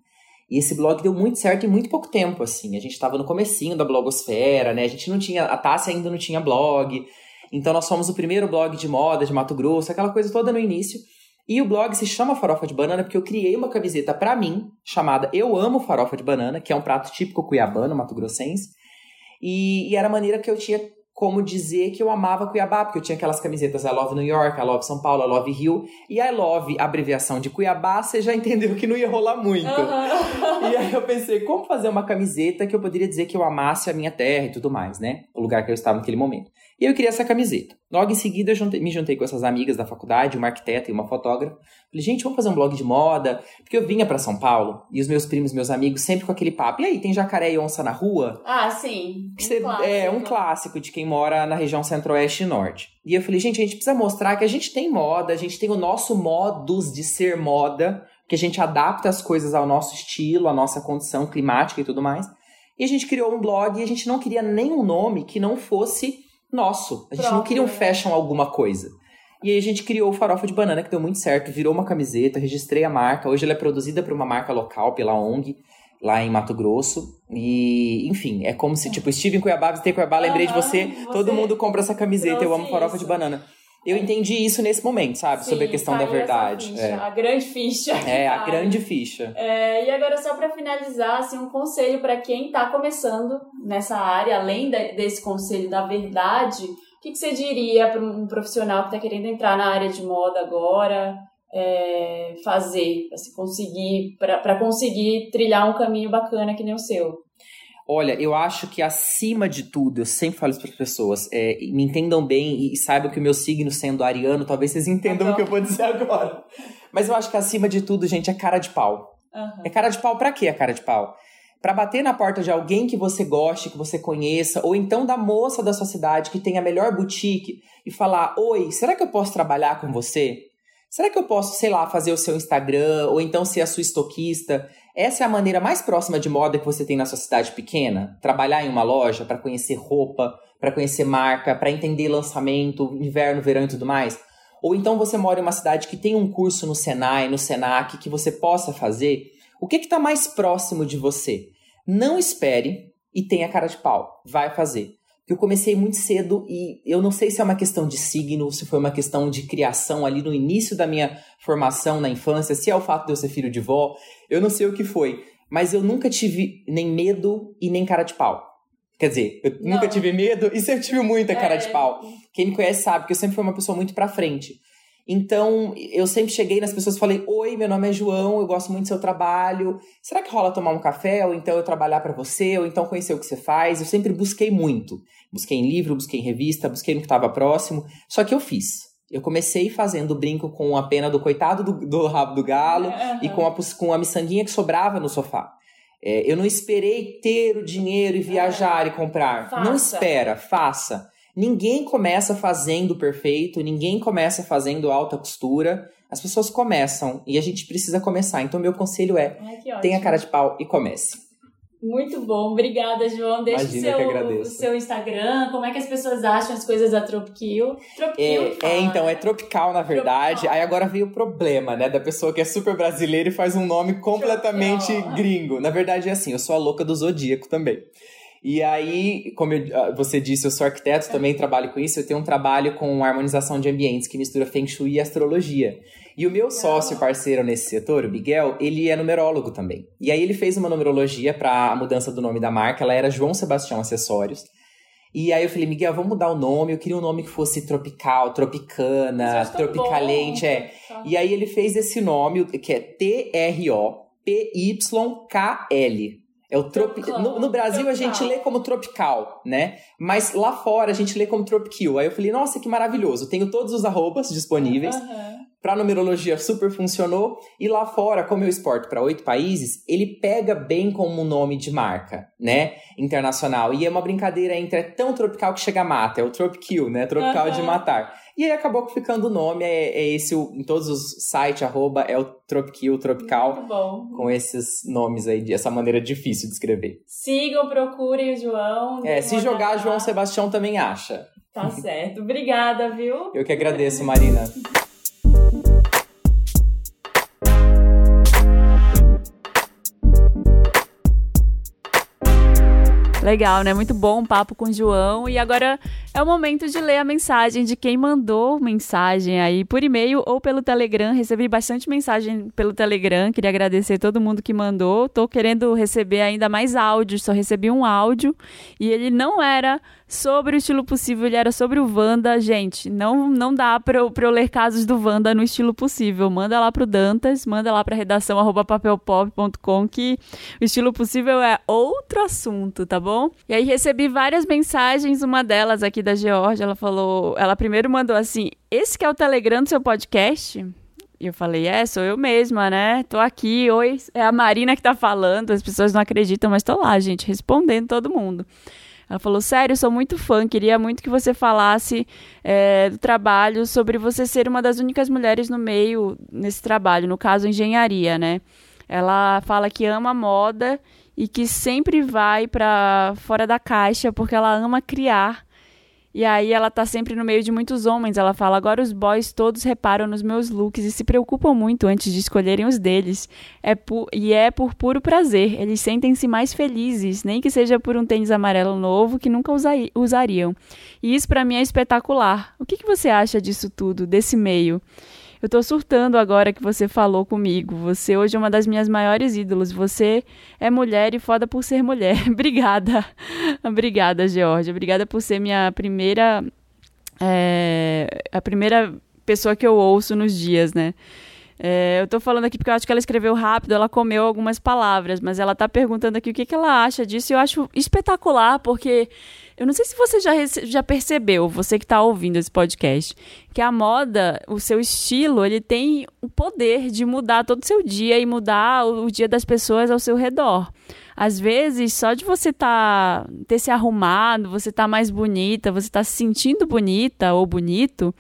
Speaker 2: E esse blog deu muito certo em muito pouco tempo, assim. A gente estava no comecinho da blogosfera, né? A gente não tinha... A Tássia ainda não tinha blog. Então, nós fomos o primeiro blog de moda de Mato Grosso, aquela coisa toda no início. E o blog se chama Farofa de Banana porque eu criei uma camiseta para mim, chamada Eu Amo Farofa de Banana, que é um prato típico cuiabano, mato-grossense. E, e, era a maneira que eu tinha como dizer que eu amava Cuiabá, porque eu tinha aquelas camisetas I Love New York, I Love São Paulo, I Love Rio, e I Love, abreviação de Cuiabá, você já entendeu que não ia rolar muito. Uhum. e aí eu pensei, como fazer uma camiseta que eu poderia dizer que eu amasse a minha terra e tudo mais, né? O lugar que eu estava naquele momento. E eu queria essa camiseta. Logo em seguida, eu me juntei com essas amigas da faculdade, uma arquiteta e uma fotógrafa. Falei, gente, vamos fazer um blog de moda. Porque eu vinha para São Paulo e os meus primos, meus amigos, sempre com aquele papo. E aí, tem jacaré e onça na rua?
Speaker 1: Ah, sim.
Speaker 2: Um você, é um clássico de quem mora na região centro-oeste e norte. E eu falei, gente, a gente precisa mostrar que a gente tem moda, a gente tem o nosso modus de ser moda, que a gente adapta as coisas ao nosso estilo, à nossa condição climática e tudo mais. E a gente criou um blog e a gente não queria nenhum nome que não fosse nosso. A gente Próprio, não queria um fashion alguma coisa. E aí a gente criou o Farofa de Banana, que deu muito certo, virou uma camiseta, registrei a marca. Hoje ela é produzida por uma marca local, pela ONG, lá em Mato Grosso. E, enfim, é como se, tipo, estive em Cuiabá, visitei Cuiabá, lembrei de você, você, todo mundo compra essa camiseta, eu amo Farofa isso. de Banana. Eu entendi isso nesse momento, sabe? Sim, Sobre a questão da verdade.
Speaker 1: Ficha, é. A grande ficha.
Speaker 2: É, a grande ficha.
Speaker 1: É, e agora, só para finalizar, assim, um conselho para quem está começando nessa área, além de, desse conselho da verdade, o que, que você diria para um profissional que está querendo entrar na área de moda agora? É, fazer, para conseguir, para conseguir trilhar um caminho bacana que nem o seu?
Speaker 2: Olha, eu acho que acima de tudo, eu sempre falo isso para as pessoas, é, me entendam bem e saibam que o meu signo sendo ariano, talvez vocês entendam o que eu vou dizer agora. Mas eu acho que acima de tudo, gente, é cara de pau. Uhum. É cara de pau para quê a cara de pau? Para bater na porta de alguém que você goste, que você conheça, ou então da moça da sua cidade que tem a melhor boutique e falar: Oi, será que eu posso trabalhar com você? Será que eu posso, sei lá, fazer o seu Instagram ou então ser a sua estoquista? Essa é a maneira mais próxima de moda que você tem na sua cidade pequena? Trabalhar em uma loja para conhecer roupa, para conhecer marca, para entender lançamento, inverno, verão e tudo mais? Ou então você mora em uma cidade que tem um curso no Senai, no Senac, que você possa fazer? O que está mais próximo de você? Não espere e tenha cara de pau. Vai fazer que eu comecei muito cedo e eu não sei se é uma questão de signo, se foi uma questão de criação ali no início da minha formação na infância, se é o fato de eu ser filho de vó, eu não sei o que foi, mas eu nunca tive nem medo e nem cara de pau. Quer dizer, eu não. nunca tive medo e sempre tive muita cara é... de pau. Quem me conhece sabe que eu sempre fui uma pessoa muito pra frente. Então, eu sempre cheguei nas pessoas e falei: Oi, meu nome é João, eu gosto muito do seu trabalho. Será que rola tomar um café? Ou então eu trabalhar para você? Ou então conhecer o que você faz? Eu sempre busquei muito. Busquei em livro, busquei em revista, busquei no que estava próximo. Só que eu fiz. Eu comecei fazendo brinco com a pena do coitado do, do rabo do galo uhum. e com a, com a miçanguinha que sobrava no sofá. É, eu não esperei ter o dinheiro e viajar e comprar. Faça. Não espera, faça. Ninguém começa fazendo perfeito, ninguém começa fazendo alta costura. As pessoas começam e a gente precisa começar. Então, meu conselho é: Ai, tenha cara de pau e comece.
Speaker 1: Muito bom, obrigada, João. Deixa Imagina, o seu, o seu Instagram, como é que as pessoas acham as coisas da Tropiquil?
Speaker 2: Tropiquil é, é, então, é tropical, na verdade. Tropical. Aí agora veio o problema, né, da pessoa que é super brasileira e faz um nome completamente tropical. gringo. Na verdade, é assim, eu sou a louca do Zodíaco também. E aí, como eu, ah, você disse, eu sou arquiteto, também trabalho com isso. Eu tenho um trabalho com harmonização de ambientes que mistura Feng Shui e astrologia. E o meu sócio parceiro nesse setor, o Miguel, ele é numerólogo também. E aí ele fez uma numerologia para a mudança do nome da marca. Ela era João Sebastião Acessórios. E aí eu falei, Miguel, vamos mudar o nome. Eu queria um nome que fosse tropical, tropicana, tropicalente, é. E aí ele fez esse nome, que é T-R-O-P-Y-K-L. É o tropi... no, no, Brasil tropical. a gente lê como tropical, né? Mas lá fora a gente lê como tropical. Aí eu falei, nossa, que maravilhoso. Tenho todos os arrobas disponíveis. Uhum. Para numerologia super funcionou. E lá fora, como eu exporto para oito países, ele pega bem como um nome de marca, né? Internacional. E é uma brincadeira entre é tão tropical que chega a mata. É o tropical, né? Tropical uhum. de matar. E aí acabou ficando o nome, é, é esse, em todos os sites, arroba, é o Tropiquil, Tropical.
Speaker 1: Muito bom.
Speaker 2: Com esses nomes aí, essa maneira difícil de escrever.
Speaker 1: Sigam, procurem o João.
Speaker 2: É, se jogar, João Sebastião também acha.
Speaker 1: Tá certo. Obrigada, viu?
Speaker 2: Eu que agradeço, Marina.
Speaker 1: Legal, né? Muito bom o papo com o João. E agora é o momento de ler a mensagem de quem mandou mensagem aí por e-mail ou pelo Telegram. Recebi bastante mensagem pelo Telegram. Queria agradecer todo mundo que mandou. Tô querendo receber ainda mais áudios. Só recebi um áudio e ele não era sobre o estilo possível, ele era sobre o Wanda. Gente, não, não dá pra eu, pra eu ler casos do Wanda no estilo possível. Manda lá pro Dantas, manda lá pra redação papelpop.com que o estilo possível é outro assunto, tá bom? E aí recebi várias mensagens, uma delas aqui da Georgia, ela falou, ela primeiro mandou assim, esse que é o Telegram do seu podcast? E eu falei, é, sou eu mesma, né? Tô aqui, oi, é a Marina que tá falando, as pessoas não acreditam, mas tô lá, gente, respondendo todo mundo. Ela falou: Sério, sou muito fã, queria muito que você falasse é, do trabalho, sobre você ser uma das únicas mulheres no meio nesse trabalho, no caso, engenharia, né? Ela fala que ama moda e que sempre vai para fora da caixa porque ela ama criar e aí ela tá sempre no meio de muitos homens. Ela fala: agora os boys todos reparam nos meus looks e se preocupam muito antes de escolherem os deles. É e é por puro prazer. Eles sentem-se mais felizes, nem que seja por um tênis amarelo novo que nunca usariam. E isso para mim é espetacular. O que, que você acha disso tudo, desse meio? Eu tô surtando agora que você falou comigo. Você hoje é uma das minhas maiores ídolos. Você é mulher e foda por ser mulher. Obrigada. Obrigada, Georgia. Obrigada por ser minha primeira. É, a primeira pessoa que eu ouço nos dias, né? É, eu tô falando aqui porque eu acho que ela escreveu rápido, ela comeu algumas palavras, mas ela tá perguntando aqui o que, que ela acha disso e eu acho espetacular, porque eu não sei se você já, já percebeu, você que está ouvindo esse podcast, que a moda, o seu estilo, ele tem o poder de mudar todo o seu dia e mudar o, o dia das pessoas ao seu redor. Às vezes, só de você tá, ter se arrumado, você tá mais bonita, você tá se sentindo bonita ou bonito,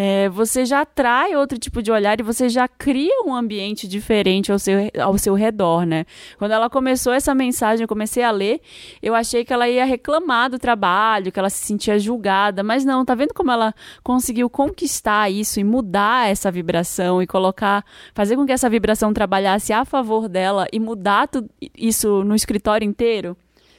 Speaker 1: é, você já atrai outro tipo de olhar e você já cria um ambiente diferente ao seu, ao seu redor, né? Quando ela começou essa mensagem, eu comecei a ler, eu achei que ela ia reclamar do trabalho, que ela se sentia julgada, mas não, tá vendo como ela conseguiu conquistar isso e mudar essa vibração e colocar, fazer com que essa vibração trabalhasse a favor dela e mudar isso no escritório inteiro?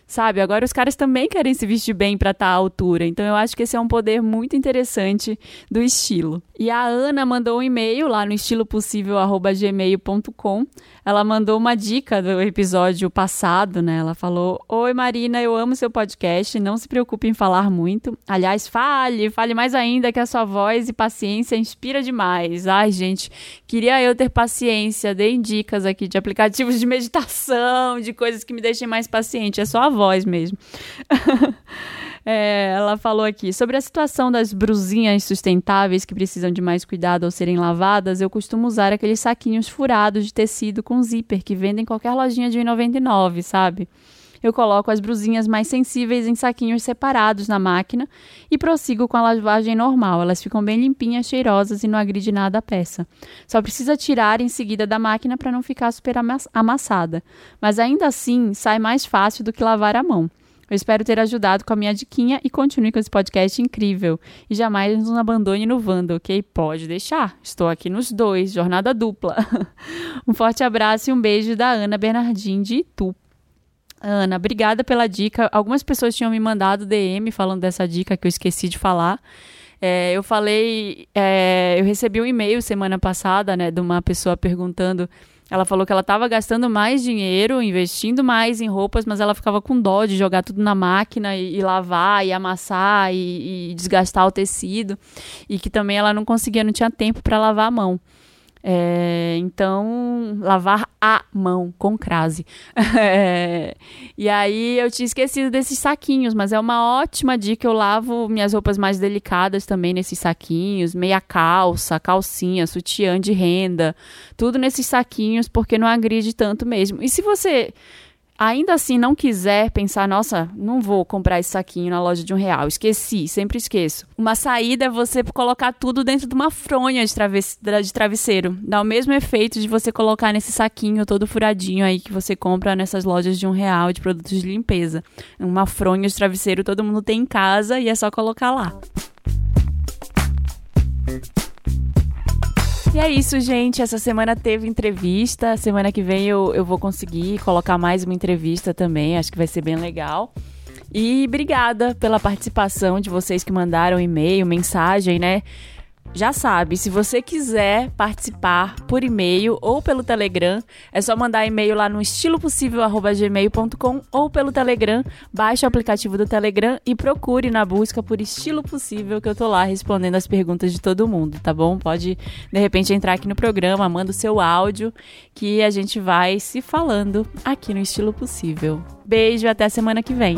Speaker 1: Sabe? Agora os caras também querem se vestir bem para estar tá à altura. Então eu acho que esse é um poder muito interessante do estilo. E a Ana mandou um e-mail lá no estilopossível@gmail.com. Ela mandou uma dica do episódio passado, né? Ela falou: "Oi Marina, eu amo seu podcast, não se preocupe em falar muito. Aliás, fale, fale mais ainda que a sua voz e paciência inspira demais. Ai, gente, queria eu ter paciência. Deem dicas aqui de aplicativos de meditação, de coisas que me deixem mais paciente. É só a voz mesmo. é, ela falou aqui sobre a situação das brusinhas sustentáveis que precisam de mais cuidado ao serem lavadas. Eu costumo usar aqueles saquinhos furados de tecido com zíper que vendem em qualquer lojinha de 1,99, sabe? Eu coloco as brusinhas mais sensíveis em saquinhos separados na máquina e prossigo com a lavagem normal. Elas ficam bem limpinhas, cheirosas e não agride nada a peça. Só precisa tirar em seguida da máquina para não ficar super amassada. Mas ainda assim, sai mais fácil do que lavar a mão. Eu espero ter ajudado com a minha diquinha e continue com esse podcast incrível. E jamais nos abandone no Wanda, ok? Pode deixar. Estou aqui nos dois, jornada dupla. um forte abraço e um beijo da Ana Bernardim de Itu. Ana, obrigada pela dica. Algumas pessoas tinham me mandado DM falando dessa dica que eu esqueci de falar. É, eu falei, é, eu recebi um e-mail semana passada, né, de uma pessoa perguntando. Ela falou que ela estava gastando mais dinheiro, investindo mais em roupas, mas ela ficava com dó de jogar tudo na máquina e, e lavar e amassar e, e desgastar o tecido. E que também ela não conseguia, não tinha tempo para lavar a mão. É, então, lavar a mão com crase. É, e aí eu tinha esquecido desses saquinhos, mas é uma ótima dica. Eu lavo minhas roupas mais delicadas também nesses saquinhos, meia calça, calcinha, sutiã de renda, tudo nesses saquinhos, porque não agride tanto mesmo. E se você ainda assim não quiser pensar, nossa, não vou comprar esse saquinho na loja de um real, esqueci, sempre esqueço. Uma saída é você colocar tudo dentro de uma fronha de, de travesseiro. Dá o mesmo efeito de você colocar nesse saquinho todo furadinho aí que você compra nessas lojas de um real de produtos de limpeza. Uma fronha de travesseiro todo mundo tem em casa e é só colocar lá. E é isso, gente. Essa semana teve entrevista. Semana que vem eu, eu vou conseguir colocar mais uma entrevista também. Acho que vai ser bem legal. E obrigada pela participação de vocês que mandaram e-mail, mensagem, né? Já sabe, se você quiser participar por e-mail ou pelo Telegram, é só mandar e-mail lá no estilopossível@gmail.com ou pelo Telegram. Baixe o aplicativo do Telegram e procure na busca por Estilo Possível que eu tô lá respondendo as perguntas de todo mundo, tá bom? Pode de repente entrar aqui no programa, manda o seu áudio que a gente vai se falando aqui no Estilo Possível. Beijo, até semana que vem.